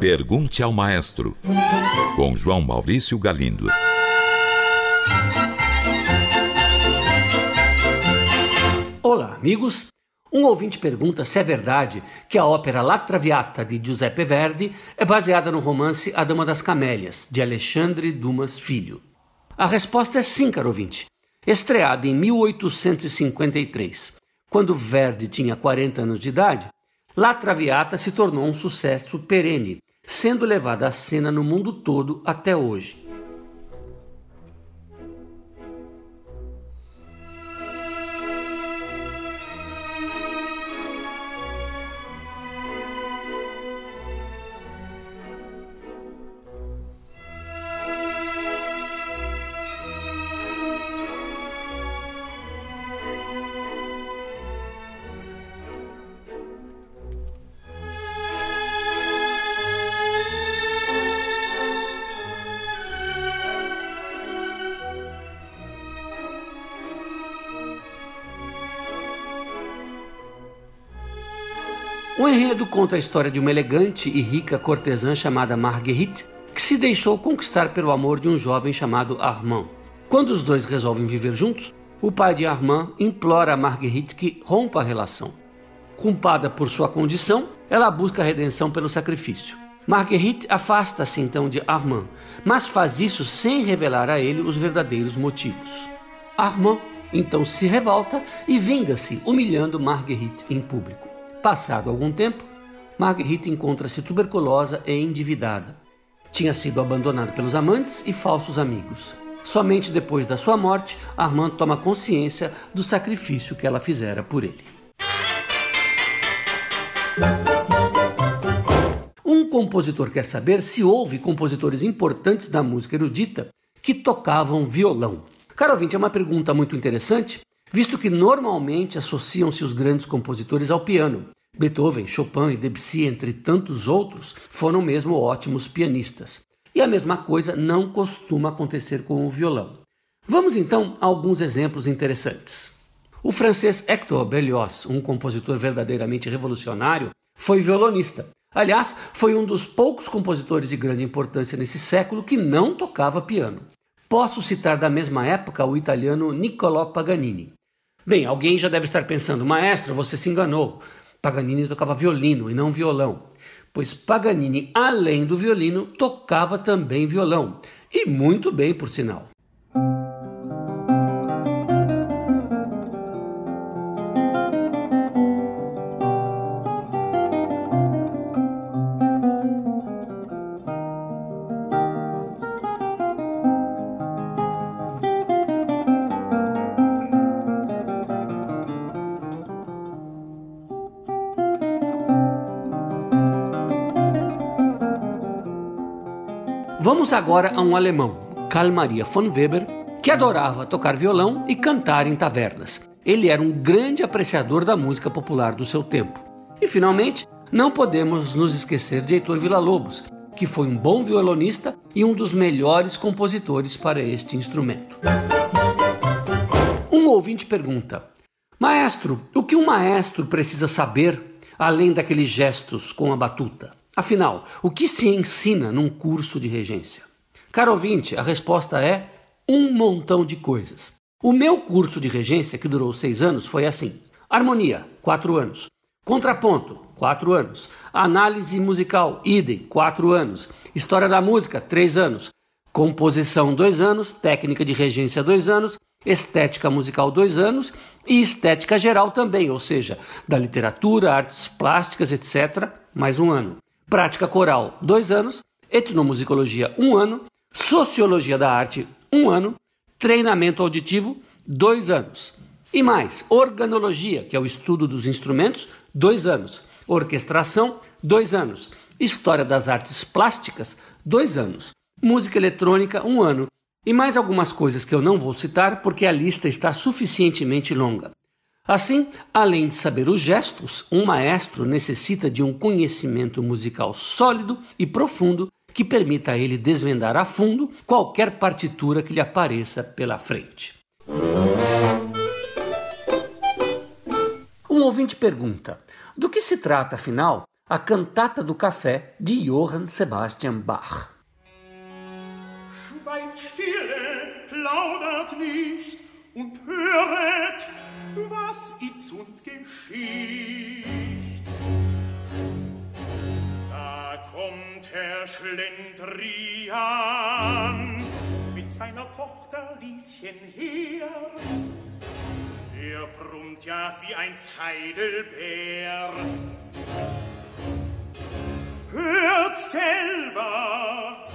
Pergunte ao Maestro, com João Maurício Galindo. Olá, amigos. Um ouvinte pergunta se é verdade que a ópera La Traviata de Giuseppe Verdi é baseada no romance A Dama das Camélias, de Alexandre Dumas Filho. A resposta é sim, caro ouvinte. Estreada em 1853, quando Verdi tinha 40 anos de idade, La Traviata se tornou um sucesso perene, sendo levada à cena no mundo todo até hoje. O enredo conta a história de uma elegante e rica cortesã chamada Marguerite, que se deixou conquistar pelo amor de um jovem chamado Armand. Quando os dois resolvem viver juntos, o pai de Armand implora a Marguerite que rompa a relação. Culpada por sua condição, ela busca a redenção pelo sacrifício. Marguerite afasta-se então de Armand, mas faz isso sem revelar a ele os verdadeiros motivos. Armand então se revolta e vinga-se, humilhando Marguerite em público. Passado algum tempo, Marguerite encontra-se tuberculosa e endividada. Tinha sido abandonada pelos amantes e falsos amigos. Somente depois da sua morte, Armand toma consciência do sacrifício que ela fizera por ele. Um compositor quer saber se houve compositores importantes da música erudita que tocavam violão. Caro ouvinte, é uma pergunta muito interessante visto que normalmente associam-se os grandes compositores ao piano. Beethoven, Chopin e Debussy, entre tantos outros, foram mesmo ótimos pianistas. E a mesma coisa não costuma acontecer com o violão. Vamos então a alguns exemplos interessantes. O francês Hector Berlioz, um compositor verdadeiramente revolucionário, foi violonista. Aliás, foi um dos poucos compositores de grande importância nesse século que não tocava piano. Posso citar da mesma época o italiano Niccolò Paganini. Bem, alguém já deve estar pensando, maestro, você se enganou. Paganini tocava violino e não violão. Pois Paganini, além do violino, tocava também violão. E muito bem, por sinal. Vamos agora a um alemão, Karl Maria von Weber, que adorava tocar violão e cantar em tavernas. Ele era um grande apreciador da música popular do seu tempo. E finalmente, não podemos nos esquecer de Heitor Villa-Lobos, que foi um bom violonista e um dos melhores compositores para este instrumento. Um ouvinte pergunta: Maestro, o que um maestro precisa saber além daqueles gestos com a batuta? Afinal, o que se ensina num curso de regência? Caro ouvinte, a resposta é um montão de coisas. O meu curso de regência, que durou seis anos, foi assim: harmonia, quatro anos. Contraponto, quatro anos. Análise musical, idem, quatro anos. História da música, três anos. Composição, dois anos. Técnica de regência, dois anos. Estética musical, dois anos. E estética geral também, ou seja, da literatura, artes plásticas, etc., mais um ano prática coral, dois anos, etnomusicologia, um ano, sociologia da arte, um ano, treinamento auditivo, dois anos. E mais, organologia, que é o estudo dos instrumentos, dois anos. Orquestração, dois anos. História das artes plásticas, dois anos. Música eletrônica, um ano. E mais algumas coisas que eu não vou citar porque a lista está suficientemente longa. Assim, além de saber os gestos, um maestro necessita de um conhecimento musical sólido e profundo que permita a ele desvendar a fundo qualquer partitura que lhe apareça pela frente. Um ouvinte pergunta: do que se trata, afinal, a Cantata do Café de Johann Sebastian Bach. Schweigt stille, plaudert nicht und höret, was itzund geschieht. Da kommt Herr Schlendrian mit seiner Tochter Lieschen her. Er brummt ja wie ein Zeidelbär. Hört selber,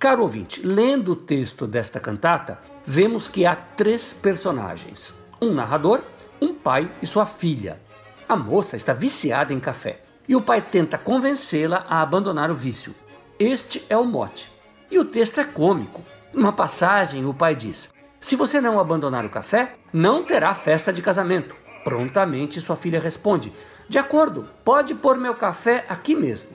Caro ouvinte, lendo o texto desta cantata, vemos que há três personagens: um narrador, um pai e sua filha. A moça está viciada em café e o pai tenta convencê-la a abandonar o vício. Este é o mote. E o texto é cômico. Numa passagem, o pai diz: Se você não abandonar o café, não terá festa de casamento. Prontamente sua filha responde: De acordo, pode pôr meu café aqui mesmo.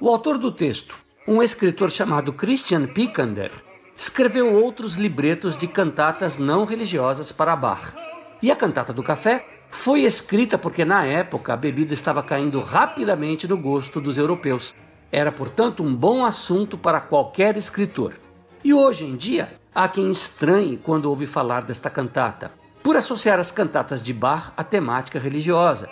O autor do texto, um escritor chamado Christian Picander, escreveu outros libretos de cantatas não religiosas para Bach. E a cantata do café foi escrita porque na época a bebida estava caindo rapidamente no gosto dos europeus era, portanto, um bom assunto para qualquer escritor. E hoje em dia, há quem estranhe quando ouve falar desta cantata, por associar as cantatas de Bach à temática religiosa.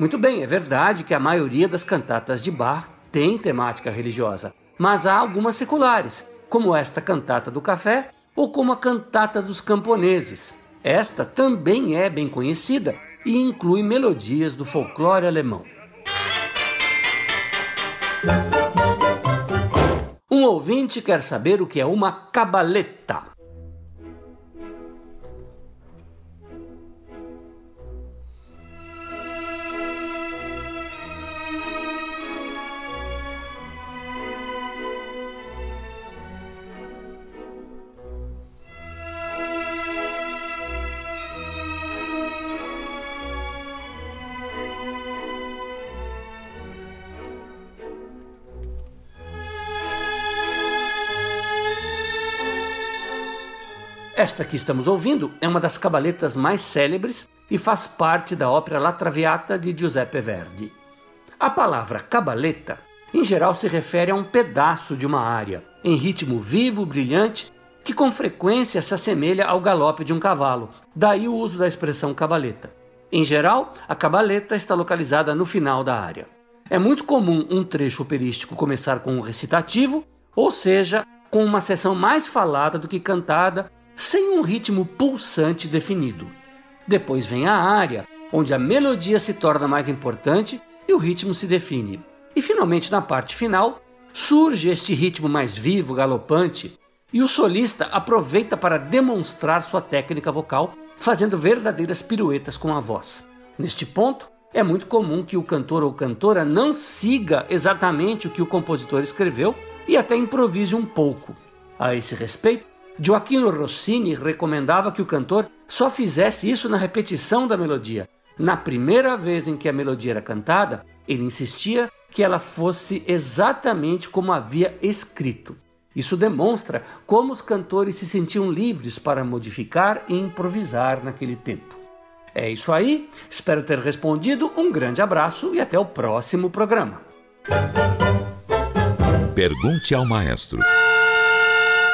Muito bem, é verdade que a maioria das cantatas de Bach tem temática religiosa, mas há algumas seculares, como esta cantata do café ou como a cantata dos camponeses. Esta também é bem conhecida e inclui melodias do folclore alemão. Um ouvinte quer saber o que é uma cabaleta. Esta que estamos ouvindo é uma das cabaletas mais célebres e faz parte da ópera La Traviata de Giuseppe Verdi. A palavra cabaleta, em geral, se refere a um pedaço de uma área, em ritmo vivo, brilhante, que com frequência se assemelha ao galope de um cavalo, daí o uso da expressão cabaleta. Em geral, a cabaleta está localizada no final da área. É muito comum um trecho operístico começar com um recitativo, ou seja, com uma seção mais falada do que cantada sem um ritmo pulsante definido. Depois vem a área, onde a melodia se torna mais importante e o ritmo se define. E finalmente, na parte final, surge este ritmo mais vivo, galopante, e o solista aproveita para demonstrar sua técnica vocal, fazendo verdadeiras piruetas com a voz. Neste ponto, é muito comum que o cantor ou cantora não siga exatamente o que o compositor escreveu e até improvise um pouco. A esse respeito, Gioacchino Rossini recomendava que o cantor só fizesse isso na repetição da melodia. Na primeira vez em que a melodia era cantada, ele insistia que ela fosse exatamente como havia escrito. Isso demonstra como os cantores se sentiam livres para modificar e improvisar naquele tempo. É isso aí, espero ter respondido. Um grande abraço e até o próximo programa. Pergunte ao maestro.